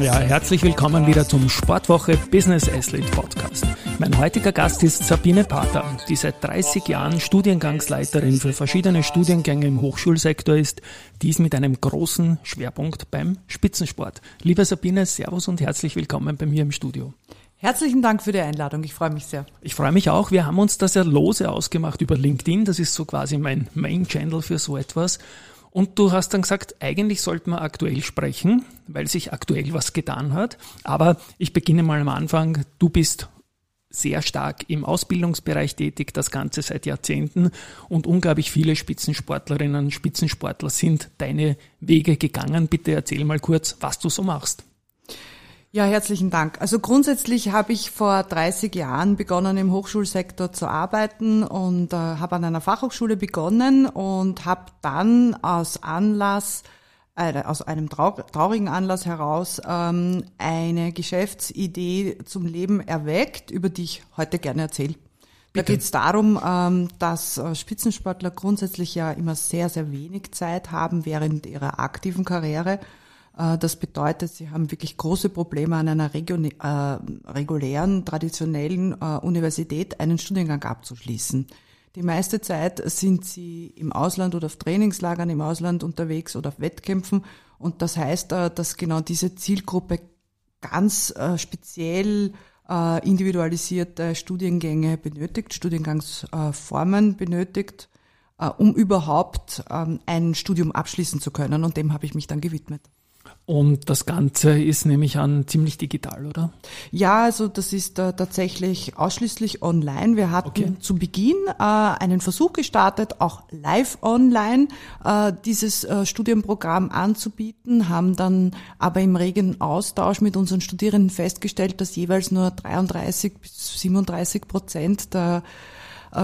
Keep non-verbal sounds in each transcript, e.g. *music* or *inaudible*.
Ja, herzlich willkommen wieder zum Sportwoche Business Athlete Podcast. Mein heutiger Gast ist Sabine Pater, die seit 30 Jahren Studiengangsleiterin für verschiedene Studiengänge im Hochschulsektor ist, dies mit einem großen Schwerpunkt beim Spitzensport. Liebe Sabine, Servus und herzlich willkommen bei mir im Studio. Herzlichen Dank für die Einladung. Ich freue mich sehr. Ich freue mich auch. Wir haben uns das ja lose ausgemacht über LinkedIn. Das ist so quasi mein Main Channel für so etwas. Und du hast dann gesagt, eigentlich sollten wir aktuell sprechen, weil sich aktuell was getan hat. Aber ich beginne mal am Anfang. Du bist sehr stark im Ausbildungsbereich tätig, das Ganze seit Jahrzehnten und unglaublich viele Spitzensportlerinnen und Spitzensportler sind deine Wege gegangen. Bitte erzähl mal kurz, was du so machst. Ja, herzlichen Dank. Also grundsätzlich habe ich vor 30 Jahren begonnen, im Hochschulsektor zu arbeiten und äh, habe an einer Fachhochschule begonnen und habe dann aus Anlass, äh, aus einem traurigen Anlass heraus ähm, eine Geschäftsidee zum Leben erweckt, über die ich heute gerne erzähle. Da geht es darum, ähm, dass äh, Spitzensportler grundsätzlich ja immer sehr, sehr wenig Zeit haben während ihrer aktiven Karriere das bedeutet, sie haben wirklich große Probleme an einer äh, regulären, traditionellen äh, Universität einen Studiengang abzuschließen. Die meiste Zeit sind sie im Ausland oder auf Trainingslagern im Ausland unterwegs oder auf Wettkämpfen. Und das heißt, dass genau diese Zielgruppe ganz speziell individualisierte Studiengänge benötigt, Studiengangsformen benötigt, um überhaupt ähm, ein Studium abschließen zu können. Und dem habe ich mich dann gewidmet. Und das Ganze ist nämlich an ziemlich digital, oder? Ja, also das ist äh, tatsächlich ausschließlich online. Wir hatten okay. zu Beginn äh, einen Versuch gestartet, auch live online äh, dieses äh, Studienprogramm anzubieten, haben dann aber im regen Austausch mit unseren Studierenden festgestellt, dass jeweils nur 33 bis 37 Prozent der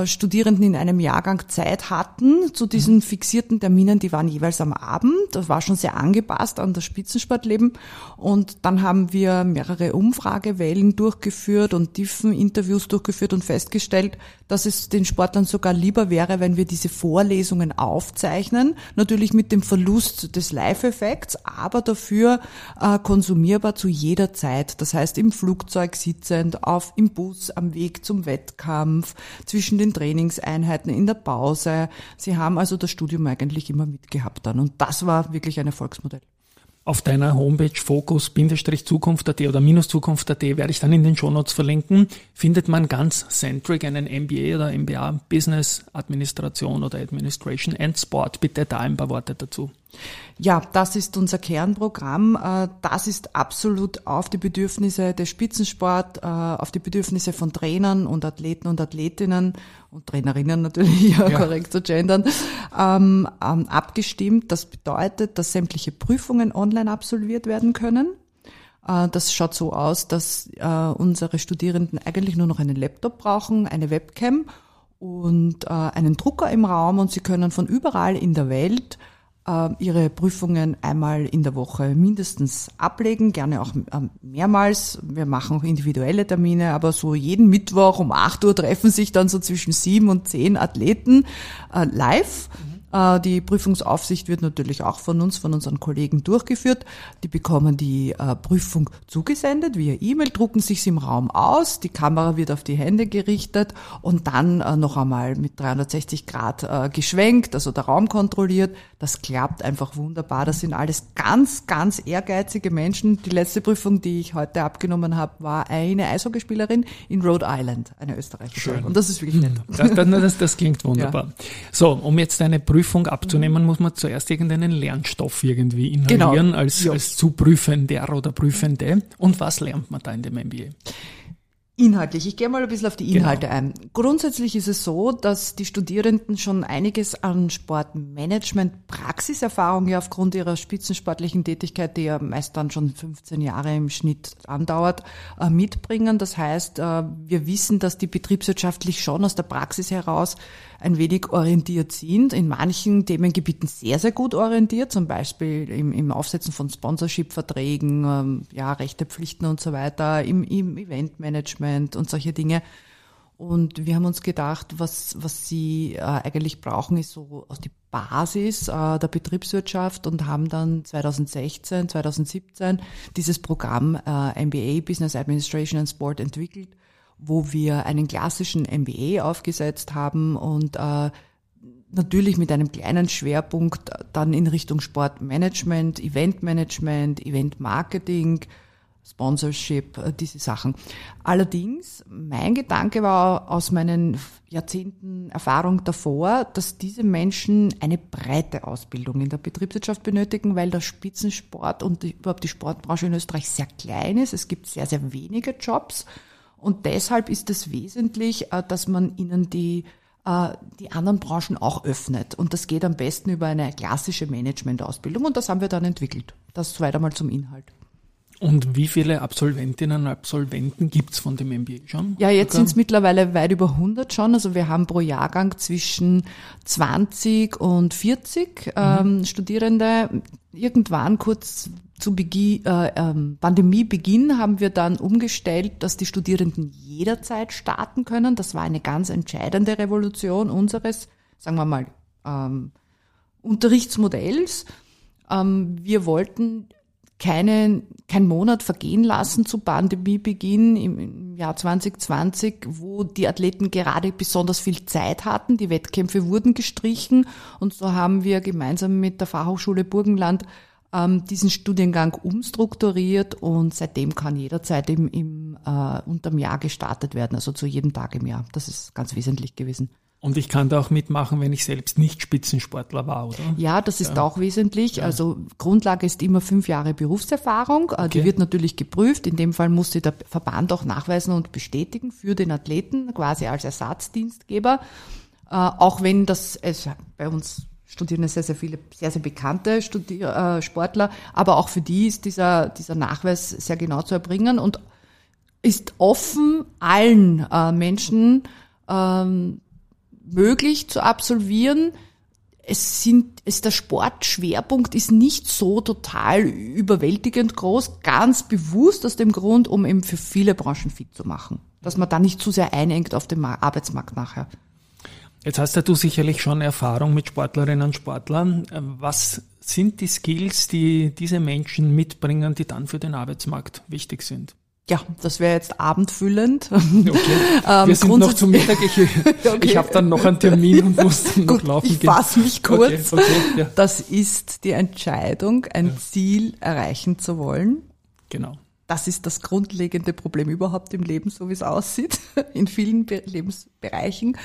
Studierenden in einem Jahrgang Zeit hatten zu diesen fixierten Terminen, die waren jeweils am Abend. Das war schon sehr angepasst an das Spitzensportleben. Und dann haben wir mehrere Umfragewellen durchgeführt und tiefen Interviews durchgeführt und festgestellt, dass es den Sportlern sogar lieber wäre, wenn wir diese Vorlesungen aufzeichnen. Natürlich mit dem Verlust des Live-Effekts, aber dafür äh, konsumierbar zu jeder Zeit. Das heißt im Flugzeug sitzend, auf, im Bus, am Weg zum Wettkampf, zwischen zwischen den Trainingseinheiten, in der Pause. Sie haben also das Studium eigentlich immer mitgehabt dann. Und das war wirklich ein Erfolgsmodell. Auf deiner Homepage Focus-Zukunft.at oder Minus-Zukunft.at werde ich dann in den Shownotes verlinken, findet man ganz centric einen MBA oder MBA Business Administration oder Administration and Sport. Bitte da ein paar Worte dazu. Ja, das ist unser Kernprogramm. Äh, das ist absolut auf die Bedürfnisse des Spitzensport, äh, auf die Bedürfnisse von Trainern und Athleten und Athletinnen und Trainerinnen natürlich, *laughs* ja, korrekt zu gendern, ähm, ähm, abgestimmt. Das bedeutet, dass sämtliche Prüfungen online absolviert werden können. Äh, das schaut so aus, dass unsere Studierenden eigentlich nur noch einen Laptop brauchen, eine Webcam und einen Drucker im Raum und sie können von überall in der Welt ihre Prüfungen einmal in der Woche mindestens ablegen, gerne auch ähm, mehrmals. Wir machen auch individuelle Termine, aber so jeden Mittwoch um 8 Uhr treffen sich dann so zwischen sieben und zehn Athleten äh, live. Mhm äh, die Prüfungsaufsicht wird natürlich auch von uns, von unseren Kollegen durchgeführt. Die bekommen die äh, Prüfung zugesendet via E-Mail, drucken sich im Raum aus, die Kamera wird auf die Hände gerichtet und dann äh, noch einmal mit 360 Grad geschwenkt, also der Raum kontrolliert. Das klappt einfach wunderbar. Das sind alles ganz, ganz ehrgeizige Menschen. Die letzte Prüfung, die ich heute abgenommen habe, war eine Eishockeyspielerin in Rhode Island, eine Österreicherin. Schön. Und das ist wirklich nett. Das, das, das klingt wunderbar. Ja. So, um jetzt eine Prüfung Prüfung abzunehmen, muss man zuerst irgendeinen Lernstoff irgendwie inhalieren genau. als, ja. als zu Prüfender oder Prüfende. Und was lernt man da in dem MBA? Inhaltlich, ich gehe mal ein bisschen auf die Genau. Inhalte ein. Grundsätzlich ist es so, dass die Studierenden schon einiges an Sportmanagement, Praxiserfahrung ja aufgrund ihrer spitzensportlichen Tätigkeit, die ja meist dann schon 15 Jahre im Schnitt andauert, äh, mitbringen. Das heißt, äh, wir wissen, dass die betriebswirtschaftlich schon aus der Praxis heraus ein wenig orientiert sind, in manchen Themengebieten sehr, sehr gut orientiert, zum Beispiel im, im Aufsetzen von Sponsorship-Verträgen, ähm, ja, Rechte, Pflichten und so weiter, im, im Eventmanagement und solche Dinge. Und wir haben uns gedacht, was, was sie äh, eigentlich brauchen, ist so die Basis äh, der Betriebswirtschaft und haben dann 2016, 2017 dieses Programm äh, MBA, Business Administration and Sport entwickelt, wo wir einen klassischen MBA aufgesetzt haben und äh, natürlich mit einem kleinen Schwerpunkt dann in Richtung Sportmanagement, Eventmanagement, Eventmarketing, Sponsorship, äh, diese Sachen. Allerdings, mein Gedanke war aus meinen Jahrzehnten Erfahrung davor, dass diese Menschen eine breite Ausbildung in der Betriebswirtschaft benötigen, weil der Spitzensport und die, überhaupt die Sportbranche in Österreich sehr klein ist. Es gibt sehr, sehr wenige Jobs. Und deshalb ist es wesentlich, äh, dass man ihnen die äh, die anderen Branchen auch öffnet. Und das geht am besten über eine klassische Managementausbildung. Und das haben wir dann entwickelt. Das soweit einmal zum Inhalt. Und wie viele Absolventinnen und Absolventen gibt's von dem MBA schon? Ja, jetzt sind es mittlerweile weit über 100 schon. Also wir haben pro Jahrgang zwischen 20 und 40 ähm, Studierende. Irgendwann kurz zu Beginn, äh, ähm, Pandemiebeginn haben wir dann umgestellt, dass die Studierenden jederzeit starten können. Das war eine ganz entscheidende Revolution unseres, sagen wir mal, ähm, Unterrichtsmodells. Ähm, wir wollten keinen, kein Monat vergehen lassen zu Pandemiebeginn im, Jahr 2020, wo die Athleten gerade besonders viel Zeit hatten. Die Wettkämpfe wurden gestrichen und so haben wir gemeinsam mit der Fachhochschule Burgenland ähm, diesen Studiengang umstrukturiert und seitdem kann jederzeit im, im äh, unterm Jahr gestartet werden, also zu jedem Tag im Jahr. Das ist ganz wesentlich gewesen. Und ich kann da auch mitmachen, wenn ich selbst nicht Spitzensportler war, oder? Ja, das ist auch wesentlich. Also Grundlage ist immer fünf Jahre Berufserfahrung. Äh, Die Okay. wird natürlich geprüft. In dem Fall muss sie der Verband auch nachweisen und bestätigen für den Athleten, quasi als Ersatzdienstgeber. Äh, Auch wenn das, es, bei uns studieren sehr, sehr viele, sehr, sehr bekannte Studier äh, Sportler, aber auch für die ist dieser, dieser Nachweis sehr genau zu erbringen und ist offen allen äh, Menschen ähm, möglich zu absolvieren. Es sind, es, der Sportschwerpunkt ist nicht so total überwältigend groß, ganz bewusst aus dem Grund, um eben für viele Branchen fit zu machen. Dass man da nicht zu sehr einengt auf dem Ma- Arbeitsmarkt nachher. Jetzt hast ja du sicherlich schon Erfahrung mit Sportlerinnen und Sportlern. Äh, Was sind die Skills, die diese Menschen mitbringen, die dann für den Arbeitsmarkt wichtig sind? Ja, das wäre jetzt abendfüllend. *laughs* Okay. Ähm, Wir sind noch zum Mittag. Ich, *laughs* Okay. ich habe dann noch einen Termin und muss *laughs* dann noch Gut, laufen ich gehen. fasse mich kurz. Okay, okay, ja, Das ist die Entscheidung, ein Ziel erreichen zu wollen. genau. Das ist das grundlegende Problem überhaupt im Leben, so wie es aussieht, in vielen Be Lebensbereichen.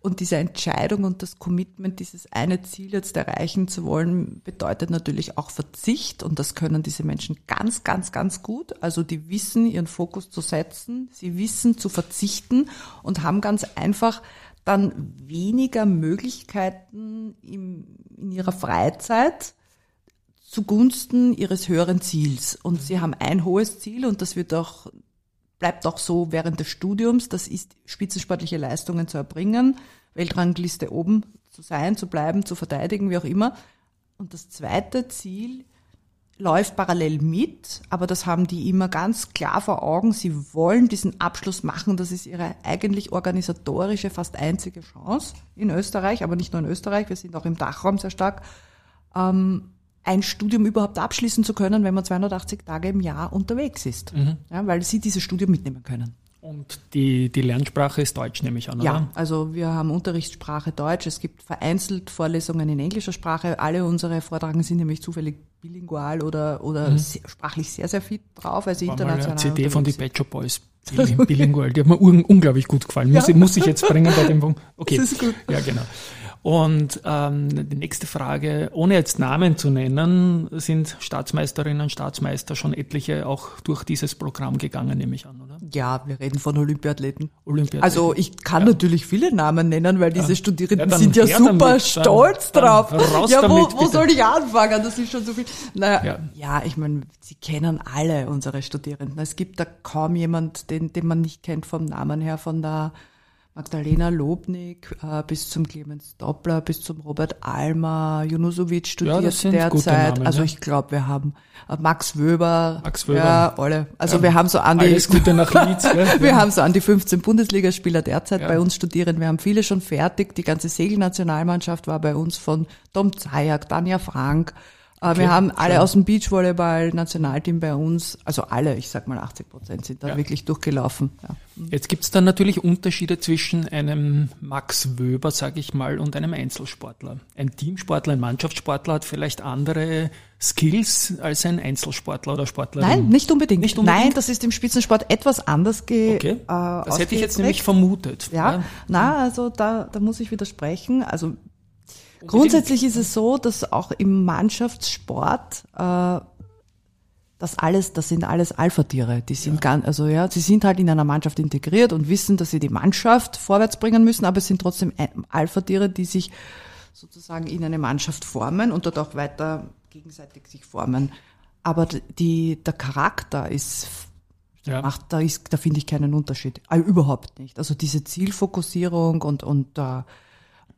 Und diese Entscheidung und das Commitment, dieses eine Ziel jetzt erreichen zu wollen, bedeutet natürlich auch Verzicht. Und das können diese Menschen ganz, ganz, ganz gut. Also die wissen, ihren Fokus zu setzen. Sie wissen zu verzichten und haben ganz einfach dann weniger Möglichkeiten im, in ihrer Freizeit, zugunsten ihres höheren Ziels. Und sie haben ein hohes Ziel und das wird auch, bleibt auch so während des Studiums. Das ist, spitzensportliche Leistungen zu erbringen, Weltrangliste oben zu sein, zu bleiben, zu verteidigen, wie auch immer. Und das zweite Ziel läuft parallel mit, aber das haben die immer ganz klar vor Augen. Sie wollen diesen Abschluss machen. Das ist ihre eigentlich organisatorische, fast einzige Chance in Österreich, aber nicht nur in Österreich. Wir sind auch im Dachraum sehr stark ähm, ein Studium überhaupt abschließen zu können, wenn man 280 Tage im Jahr unterwegs ist. Ja, weil sie dieses Studium mitnehmen können. Und die, die Lernsprache ist Deutsch, nehme ich an, Ja, oder? also wir haben Unterrichtssprache Deutsch. Es gibt vereinzelt Vorlesungen in englischer Sprache. Alle unsere Vortragenden sind nämlich zufällig bilingual oder, oder sehr, sprachlich sehr, sehr fit drauf, sie War mal eine international CD von die Pet Shop Boys. *laughs* Bilingual, die hat mir un unglaublich gut gefallen. Muss, ich, muss ich jetzt bringen bei dem *laughs* Punkt. Okay. Das ist gut. Ja, genau. Und ähm, die nächste Frage, ohne jetzt Namen zu nennen, sind Staatsmeisterinnen und Staatsmeister schon etliche auch durch dieses Programm gegangen, nehme ich an, oder? Ja, wir reden von Olympiathleten. Olympiathleten. Also ich kann ja. natürlich viele Namen nennen, weil diese ja. Studierenden ja, sind ja super damit, stolz dann, drauf. Dann ja, wo, damit, wo soll ich anfangen? Das ist schon so viel. Naja, ja, ja ich meine, sie kennen alle unsere Studierenden. Es gibt da kaum jemand, den, den man nicht kennt vom Namen her, von der Magdalena Lobnik äh, bis zum Clemens Doppler, bis zum Robert Almer, Junusovic studiert ja, derzeit. Namen, also ja. ich glaube, wir haben äh, Max Wöber. Max Wöber. Ja, alle. Also ja, wir haben so an die, alles Gute nach Leeds. *laughs* ja. wir haben so an die 15 Bundesligaspieler derzeit bei uns studieren. Wir haben viele schon fertig. Die ganze Segelnationalmannschaft war bei uns von Tom Zajak, Tanja Frank. Okay, wir haben alle schön. aus dem Beachvolleyball-Nationalteam bei uns, also alle, ich sag mal 80 Prozent sind da Ja. wirklich durchgelaufen. Ja. Jetzt gibt es dann natürlich Unterschiede zwischen einem Max Wöber, sage ich mal, und einem Einzelsportler. Ein Teamsportler, ein Mannschaftssportler hat vielleicht andere Skills als ein Einzelsportler oder Sportlerin. Nein, nicht unbedingt. Nicht unbedingt? Nein, das ist im Spitzensport etwas anders ge Okay. äh, Das hätte ich jetzt nämlich vermutet. Ja, na, also da, da muss ich widersprechen. Also grundsätzlich ist es so, dass auch im Mannschaftssport äh, das alles, das sind alles Alpha-Tiere. Die sind ganz, also ja, sie sind halt in einer Mannschaft integriert und wissen, dass sie die Mannschaft vorwärts bringen müssen, aber es sind trotzdem ein- Alpha-Tiere, die sich sozusagen in eine Mannschaft formen und dort auch weiter gegenseitig sich formen. Aber die, der Charakter ist Ja. macht, da ist, da finde ich keinen Unterschied. Also überhaupt nicht. Also diese Zielfokussierung und, und äh,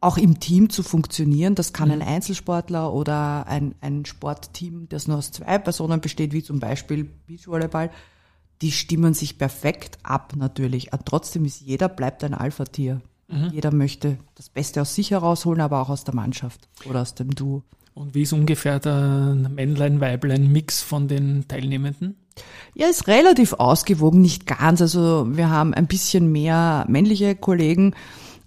auch im Team zu funktionieren, das kann ein Einzelsportler oder ein, ein Sportteam, das nur aus zwei Personen besteht, wie zum Beispiel Beachvolleyball, die stimmen sich perfekt ab natürlich. Und trotzdem ist jeder bleibt ein Alpha-Tier. Jeder möchte das Beste aus sich herausholen, aber auch aus der Mannschaft oder aus dem Duo. Und wie ist ungefähr der Männlein-Weiblein-Mix von den Teilnehmenden? Ja, ist relativ ausgewogen, nicht ganz. Also wir haben ein bisschen mehr männliche Kollegen,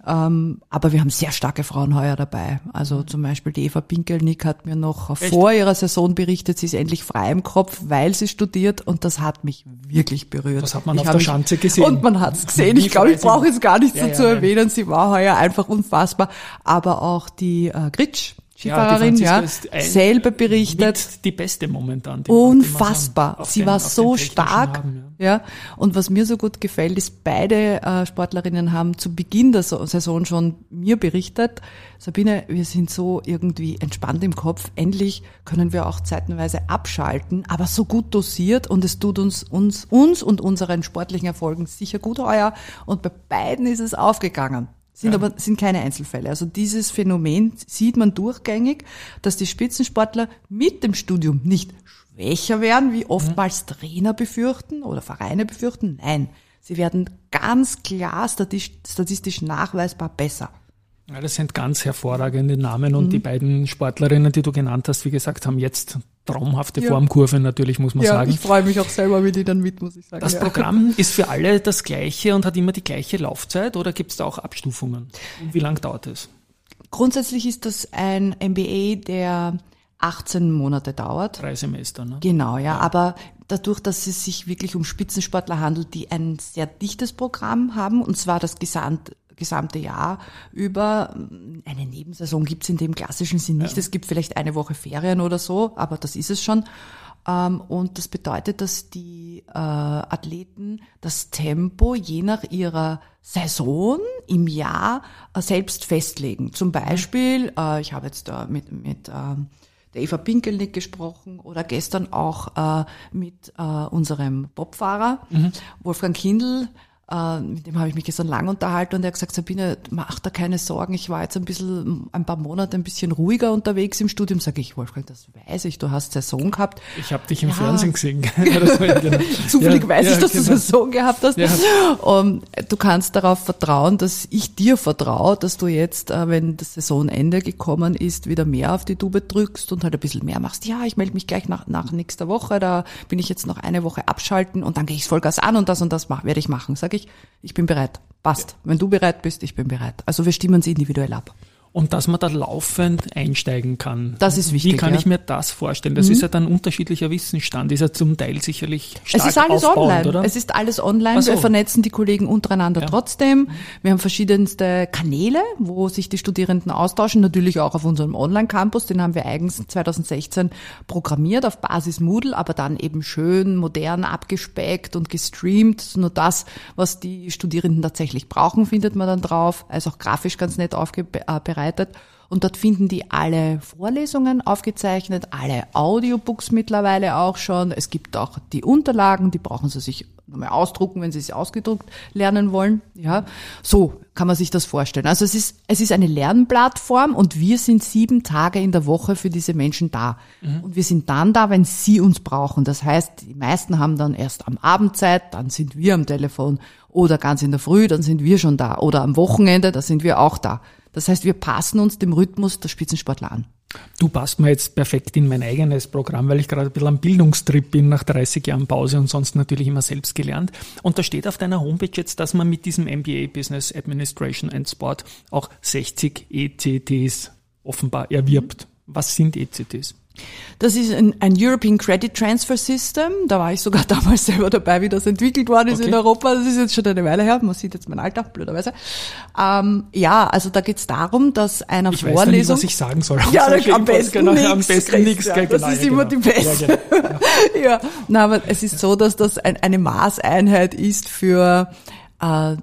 ähm, aber wir haben sehr starke Frauen heuer dabei. Also zum Beispiel die Eva Pinkelnick hat mir noch Echt? vor ihrer Saison berichtet, sie ist endlich frei im Kopf, weil sie studiert und das hat mich wirklich berührt. Das hat man Ich auf der Schanze gesehen. Und man hat es gesehen. Ich glaube, ich brauche es gar nicht Ja, so ja, erwähnen. Sie war heuer einfach unfassbar. Aber auch die äh, Gritsch, Skifahrerin, ja, ein- selber berichtet. Die beste momentan. die Unfassbar. Sie war so stark. haben, ja. Und was mir so gut gefällt, ist, beide äh, Sportlerinnen haben zu Beginn der So- Saison schon mir berichtet, Sabine, wir sind so irgendwie entspannt im Kopf. Endlich können wir auch zeitenweise abschalten, aber so gut dosiert und es tut uns, uns, uns und unseren sportlichen Erfolgen sicher gut heuer. Und bei beiden ist es aufgegangen. Sind Ja. aber sind keine Einzelfälle. Also dieses Phänomen sieht man durchgängig, dass die Spitzensportler mit dem Studium nicht schwächer werden, wie oftmals Trainer befürchten oder Vereine befürchten. Nein, sie werden ganz klar statistisch, nachweisbar besser. Ja, das sind ganz hervorragende Namen Mhm. und die beiden Sportlerinnen, die du genannt hast, wie gesagt, haben jetzt traumhafte Ja. Formkurve natürlich, muss man sagen. freue mich auch selber mit ihnen mit, muss ich sagen. Das Programm ist für alle das gleiche und hat immer die gleiche Laufzeit oder gibt es da auch Abstufungen? Und wie lang dauert es? Grundsätzlich ist das ein MBA, der 18 Monate dauert. Drei Semester, ne? Genau, ja, aber dadurch, dass es sich wirklich um Spitzensportler handelt, die ein sehr dichtes Programm haben, und zwar das gesamt, gesamte Jahr über, eine Nebensaison gibt's in dem klassischen Sinn nicht. Es gibt vielleicht eine Woche Ferien oder so, aber das ist es schon. Ähm, Und das bedeutet, dass die äh, Athleten das Tempo je nach ihrer Saison im Jahr äh, selbst festlegen. Zum Beispiel, äh, ich habe jetzt da mit, mit ähm, der Eva Pinkelnick gesprochen oder gestern auch äh, mit äh, unserem Bobfahrer Wolfgang Kindl. Äh, mit dem habe ich mich gestern lang unterhalten und er hat gesagt, Sabine, mach da keine Sorgen. Ich war jetzt ein bisschen, ein paar Monate ein bisschen ruhiger unterwegs im Studium. Sage ich, Wolfgang, das weiß ich, du hast Saison gehabt. Ich habe dich im Ja. Fernsehen gesehen. *laughs* *laughs* Zufällig Ja, weiß ja, ich, dass genau. du Saison gehabt hast. Ja. Und du kannst darauf vertrauen, dass ich dir vertraue, dass du jetzt, äh, wenn das Saisonende gekommen ist, wieder mehr auf die Tube drückst und halt ein bisschen mehr machst. Ja, ich melde mich gleich nach, nach nächster Woche, da bin ich jetzt noch eine Woche abschalten und dann gehe ich Vollgas an und das und das mach, werde ich machen. Sag ich, ich bin bereit. Passt. Wenn du bereit bist, ich bin bereit. Also wir stimmen sie individuell ab. Und dass man da laufend einsteigen kann. Das ist wichtig. Wie kann ja. ich mir das vorstellen? Das mhm. ist ja dann unterschiedlicher Wissensstand, ist ja zum Teil sicherlich stark Es ist alles online, oder? Es ist alles online. So. Wir vernetzen die Kollegen untereinander ja. trotzdem. Wir haben verschiedenste Kanäle, wo sich die Studierenden austauschen, natürlich auch auf unserem Online-Campus, den haben wir eigens 2016 programmiert auf Basis Moodle, aber dann eben schön modern abgespeckt und gestreamt. Nur das, was die Studierenden tatsächlich brauchen, findet man dann drauf, also auch grafisch ganz nett aufbereitet. Und dort finden die alle Vorlesungen aufgezeichnet, alle Audiobooks mittlerweile auch schon. Es gibt auch die Unterlagen, die brauchen sie sich nochmal ausdrucken, wenn sie es ausgedruckt lernen wollen. Ja, so kann man sich das vorstellen. Also es ist, es ist eine Lernplattform und wir sind sieben Tage in der Woche für diese Menschen da. Mhm. Und wir sind dann da, wenn sie uns brauchen. Das heißt, die meisten haben dann erst am Abend Zeit, dann sind wir am Telefon oder ganz in der Früh, dann sind wir schon da oder am Wochenende, da sind wir auch da. Das heißt, wir passen uns dem Rhythmus der Spitzensportler an. Du passt mir jetzt perfekt in mein eigenes Programm, weil ich gerade ein bisschen am Bildungstrip bin nach 30 Jahren Pause und sonst natürlich immer selbst gelernt. Und da steht auf deiner Homepage jetzt, dass man mit diesem MBA Business Administration and Sport auch 60 ECTs offenbar erwirbt. Was sind ECTs? Das ist ein, ein, European Credit Transfer System. Da war ich sogar *laughs* damals selber dabei, wie das entwickelt worden ist okay. in Europa. Das ist jetzt schon eine Weile her. Man sieht jetzt mein Alter, blöderweise. Ähm, ja, also da geht es darum, dass einer ich Vorlesung... Weiß nicht, was ich sagen soll. *laughs* Ja, am besten genau, nichts. Am besten nichts. Ja, das ist immer die beste. Ja, genau. *laughs* ja. Na, aber es ist so, dass das ein, eine Maßeinheit ist für äh,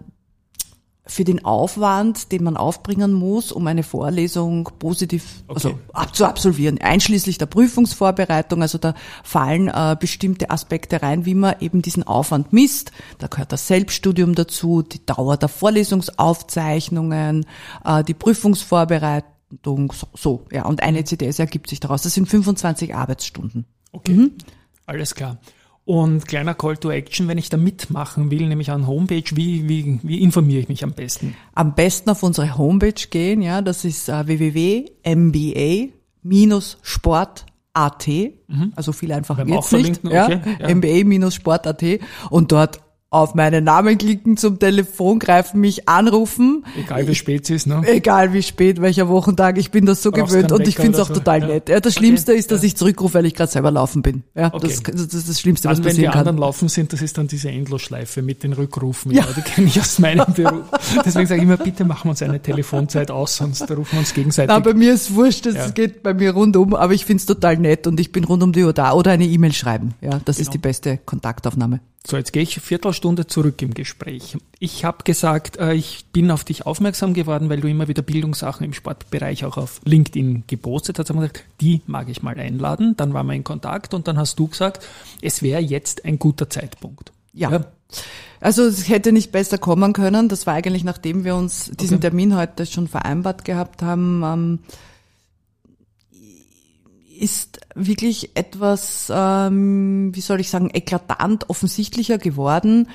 für den Aufwand, den man aufbringen muss, um eine Vorlesung positiv okay. also zu absolvieren, einschließlich der Prüfungsvorbereitung. Also da fallen äh, bestimmte Aspekte rein, wie man eben diesen Aufwand misst. Da gehört das Selbststudium dazu, die Dauer der Vorlesungsaufzeichnungen, äh, die Prüfungsvorbereitung, so, so ja. Und eine CDS ergibt sich daraus. Das sind 25 Arbeitsstunden. Okay, mhm. alles klar. Und kleiner Call to Action, wenn ich da mitmachen will, nämlich an Homepage, wie, wie, wie informiere ich mich am besten? Am besten auf unsere Homepage gehen, ja, das ist uh, www.mba-sport.at, mhm. also viel einfacher geht's nicht, ja, okay, ja. mba-sport.at und dort auf meinen Namen klicken, zum Telefon greifen, mich anrufen. Egal wie spät es ist, ne? Egal wie spät, welcher Wochentag, ich bin das so Brauchst gewöhnt und ich finde es auch so. total ja. nett. Ja, das Schlimmste okay. ist, dass ja. ich zurückrufe, weil ich gerade selber laufen bin. Ja, okay. das, das, ist das Schlimmste, was dann, passieren kann. Wenn die anderen laufen sind, das ist dann diese Endlosschleife mit den Rückrufen. Ja, ja die kenne ich aus meinem Beruf. Deswegen sage ich immer, bitte machen wir uns eine Telefonzeit aus, sonst rufen wir uns gegenseitig. Na, bei mir ist wurscht, es ja. geht bei mir rundum, aber ich finde es total nett und ich bin rund um die Uhr da oder eine E-Mail schreiben. Ja, das genau. ist die beste Kontaktaufnahme. So, jetzt gehe ich eine Viertelstunde zurück im Gespräch. Ich habe gesagt, äh, ich bin auf dich aufmerksam geworden, weil du immer wieder Bildungssachen im Sportbereich auch auf LinkedIn gepostet hast. Ich habe gesagt, die mag ich mal einladen. Dann waren wir in Kontakt und dann hast du gesagt, es wäre jetzt ein guter Zeitpunkt. Ja. ja. Also es hätte nicht besser kommen können. Das war eigentlich, nachdem wir uns diesen okay. Termin heute schon vereinbart gehabt haben. Ähm, ist wirklich etwas, ähm, wie soll ich sagen, eklatant offensichtlicher geworden.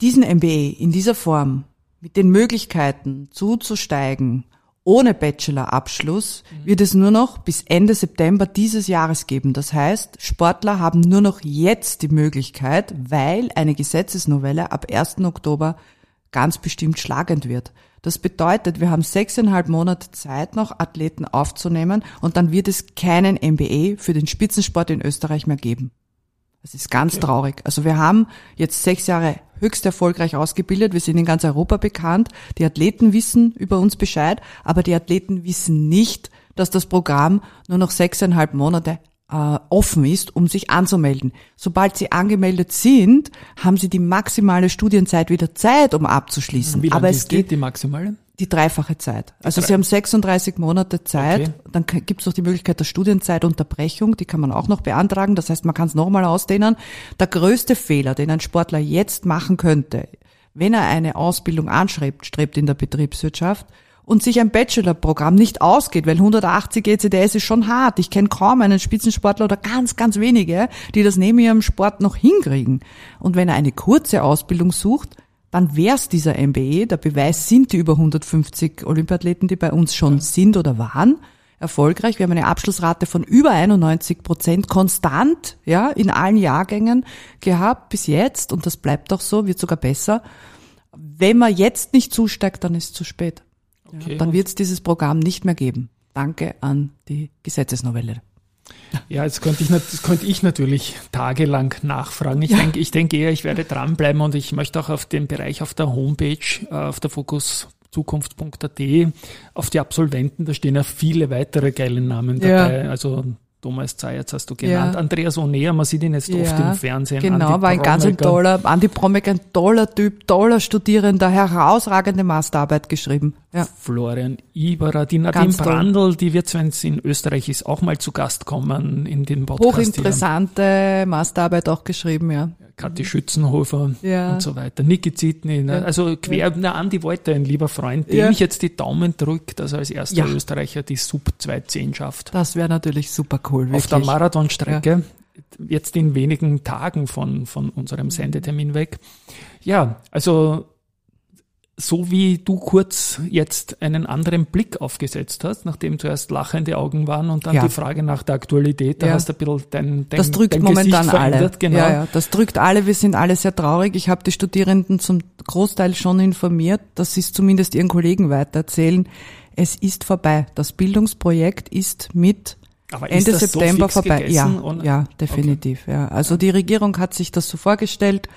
Diesen MBA in dieser Form mit den Möglichkeiten zuzusteigen ohne Bachelorabschluss mhm. wird es nur noch bis Ende September dieses Jahres geben. Das heißt, Sportler haben nur noch jetzt die Möglichkeit, weil eine Gesetzesnovelle ab 1. Oktober ganz bestimmt schlagend wird. Das bedeutet, wir haben sechseinhalb Monate Zeit noch, Athleten aufzunehmen und dann wird es keinen MBA für den Spitzensport in Österreich mehr geben. Das ist ganz okay. traurig. Also wir haben jetzt sechs Jahre höchst erfolgreich ausgebildet. Wir sind in ganz Europa bekannt. Die Athleten wissen über uns Bescheid, aber die Athleten wissen nicht, dass das Programm nur noch sechseinhalb Monate äh, offen ist, um sich anzumelden. Sobald sie angemeldet sind, haben sie die maximale Studienzeit wieder Zeit, um abzuschließen. Wie lange Aber es geht die maximale? Die dreifache Zeit. Also Drei. Sie haben 36 Monate Zeit. Okay. Dann gibt es noch die Möglichkeit der Studienzeitunterbrechung. Die kann man auch noch beantragen. Das heißt, man kann es nochmal ausdehnen. Der größte Fehler, den ein Sportler jetzt machen könnte, wenn er eine Ausbildung anstrebt, strebt in der Betriebswirtschaft, und sich ein Bachelorprogramm nicht ausgeht, weil 180 ECDS ist schon hart. Ich kenne kaum einen Spitzensportler oder ganz, ganz wenige, die das neben ihrem Sport noch hinkriegen. Und wenn er eine kurze Ausbildung sucht, dann wär's dieser MBE. Der Beweis sind die über 150 Olympiathleten, die bei uns schon sind oder waren erfolgreich. Wir haben eine Abschlussrate von über 91 Prozent konstant, ja, in allen Jahrgängen gehabt bis jetzt. Und das bleibt auch so, wird sogar besser. Wenn man jetzt nicht zusteigt, dann ist es zu spät. Okay. Dann wird es dieses Programm nicht mehr geben. Danke an die Gesetzesnovelle. Ja, jetzt könnte ich, das könnte ich natürlich tagelang nachfragen. Ich ja. denke, ich denke eher, ich werde dranbleiben und ich möchte auch auf den Bereich auf der Homepage, äh, auf der Fokus zukunft.at, auf die Absolventen, da stehen ja viele weitere geile Namen dabei. Ja. Also Thomas Zayatz hast du genannt, ja. Andreas Onea, man sieht ihn jetzt ja, oft im Fernsehen. Genau, Andi war ein ganz ein toller, Andi Promek, ein toller Typ, toller Studierender, herausragende Masterarbeit geschrieben. Ja. Florian Iberer, die Nadine ganz Brandl, toll. die wird, wenn sie in Österreich ist, auch mal zu Gast kommen in den Podcast. Hochinteressante hier. Masterarbeit auch geschrieben, ja. Kathi Schützenhofer ja. und so weiter. Niki Zitny, ne? also quer, na, Andi Wolter, ein lieber Freund, dem ja. ich jetzt die Daumen drücke, dass er als erster ja. Österreicher die Sub 210 schafft. Das wäre natürlich super cool. Wirklich. Auf der Marathonstrecke, jetzt in wenigen Tagen von, von unserem Sendetermin weg. Ja, also so wie du kurz jetzt einen anderen Blick aufgesetzt hast, nachdem zuerst lachende Augen waren und dann ja. die Frage nach der Aktualität, da ja. hast du ein bisschen dein, dein Das drückt dein momentan alle. Genau. Ja, ja, das drückt alle. Wir sind alle sehr traurig. Ich habe die Studierenden zum Großteil schon informiert, dass sie es zumindest ihren Kollegen weitererzählen. Es ist vorbei. Das Bildungsprojekt ist mit Ende September so vorbei. Ja, ja, definitiv. Okay. Ja. Also die Regierung hat sich das so vorgestellt.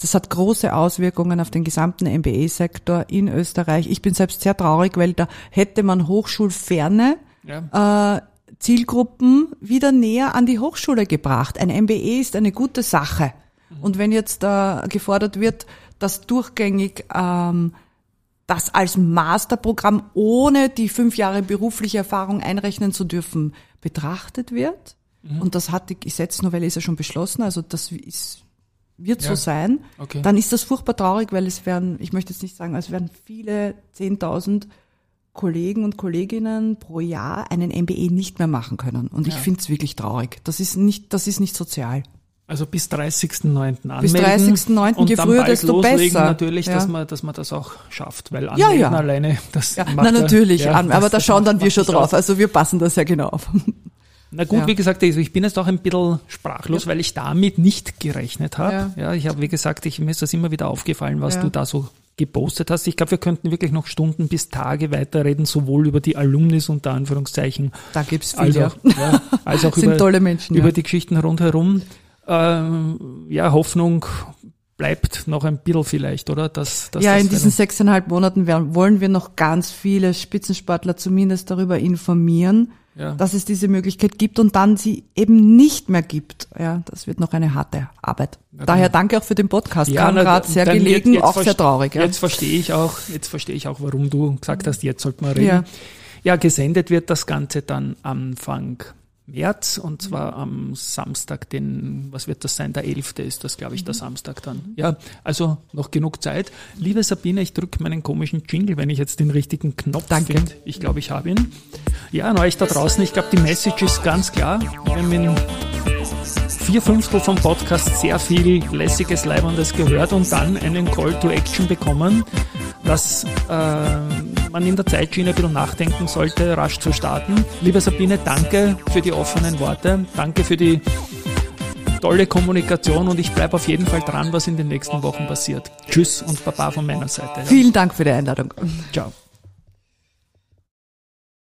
Das hat große Auswirkungen auf den gesamten MBA-Sektor in Österreich. Ich bin selbst sehr traurig, weil da hätte man hochschulferne ja. äh, Zielgruppen wieder näher an die Hochschule gebracht. Ein MBA ist eine gute Sache. Mhm. Und wenn jetzt äh, gefordert wird, dass durchgängig ähm, das als Masterprogramm ohne die fünf Jahre berufliche Erfahrung einrechnen zu dürfen betrachtet wird, mhm. und das hat die Gesetznovelle ist ja schon beschlossen, also das ist wird ja. so sein, okay. dann ist das furchtbar traurig, weil es werden, ich möchte jetzt nicht sagen, es werden viele 10.000 Kollegen und Kolleginnen pro Jahr einen MBE nicht mehr machen können. Und ja. ich finde es wirklich traurig. Das ist nicht, das ist nicht sozial. Also bis 30.09. anmelden. Bis 30.09. je früher, desto besser. natürlich, ja. dass, man, dass man das auch schafft, weil anmelden ja, ja. alleine, das ja. Na, natürlich, ja, aber da *laughs* schauen dann wir schon drauf. Also wir passen das ja genau auf. Na gut, ja. wie gesagt, also ich bin jetzt auch ein bisschen sprachlos, ja. weil ich damit nicht gerechnet habe. Ja. ja, ich habe, wie gesagt, ich, mir ist das immer wieder aufgefallen, was du da so gepostet hast. Ich glaube, wir könnten wirklich noch Stunden bis Tage weiterreden, sowohl über die Alumnis unter Anführungszeichen. Da gibt's viel, als auch, ja. als *laughs* auch über, tolle Menschen, über die Geschichten rundherum. Ähm, ja, Hoffnung bleibt noch ein bisschen vielleicht, oder? Dass, dass ja, in diesen sechseinhalb Monaten wollen wir noch ganz viele Spitzensportler zumindest darüber informieren, ja. dass es diese Möglichkeit gibt und dann sie eben nicht mehr gibt. Ja, das wird noch eine harte Arbeit. Ja, Daher danke auch für den Podcast, ja, Kamerad, sehr gelegen, auch sehr traurig. Ja. Jetzt verstehe ich auch, jetzt verstehe ich auch, warum du gesagt hast, jetzt sollte man reden. Ja. ja, gesendet wird das Ganze dann Anfang März und zwar am Samstag, den, was wird das sein, der 11. ist das, glaube ich, der Samstag dann. Ja, also noch genug Zeit. Liebe Sabine, ich drücke meinen komischen Jingle, wenn ich jetzt den richtigen Knopf finde. Ich glaube, ich habe ihn. Ja, an euch da draußen, ich glaube, die Message ist ganz klar. Wir haben in vier Fünftel vom Podcast sehr viel lässiges, leibendes gehört und dann einen Call to Action bekommen, dass äh, man in der Zeitschiene ein bisschen nachdenken sollte, rasch zu starten. Liebe Sabine, danke für die offenen Worte, danke für die tolle Kommunikation und ich bleibe auf jeden Fall dran, was in den nächsten Wochen passiert. Tschüss und Baba von meiner Seite. Vielen Dank für die Einladung. Ciao.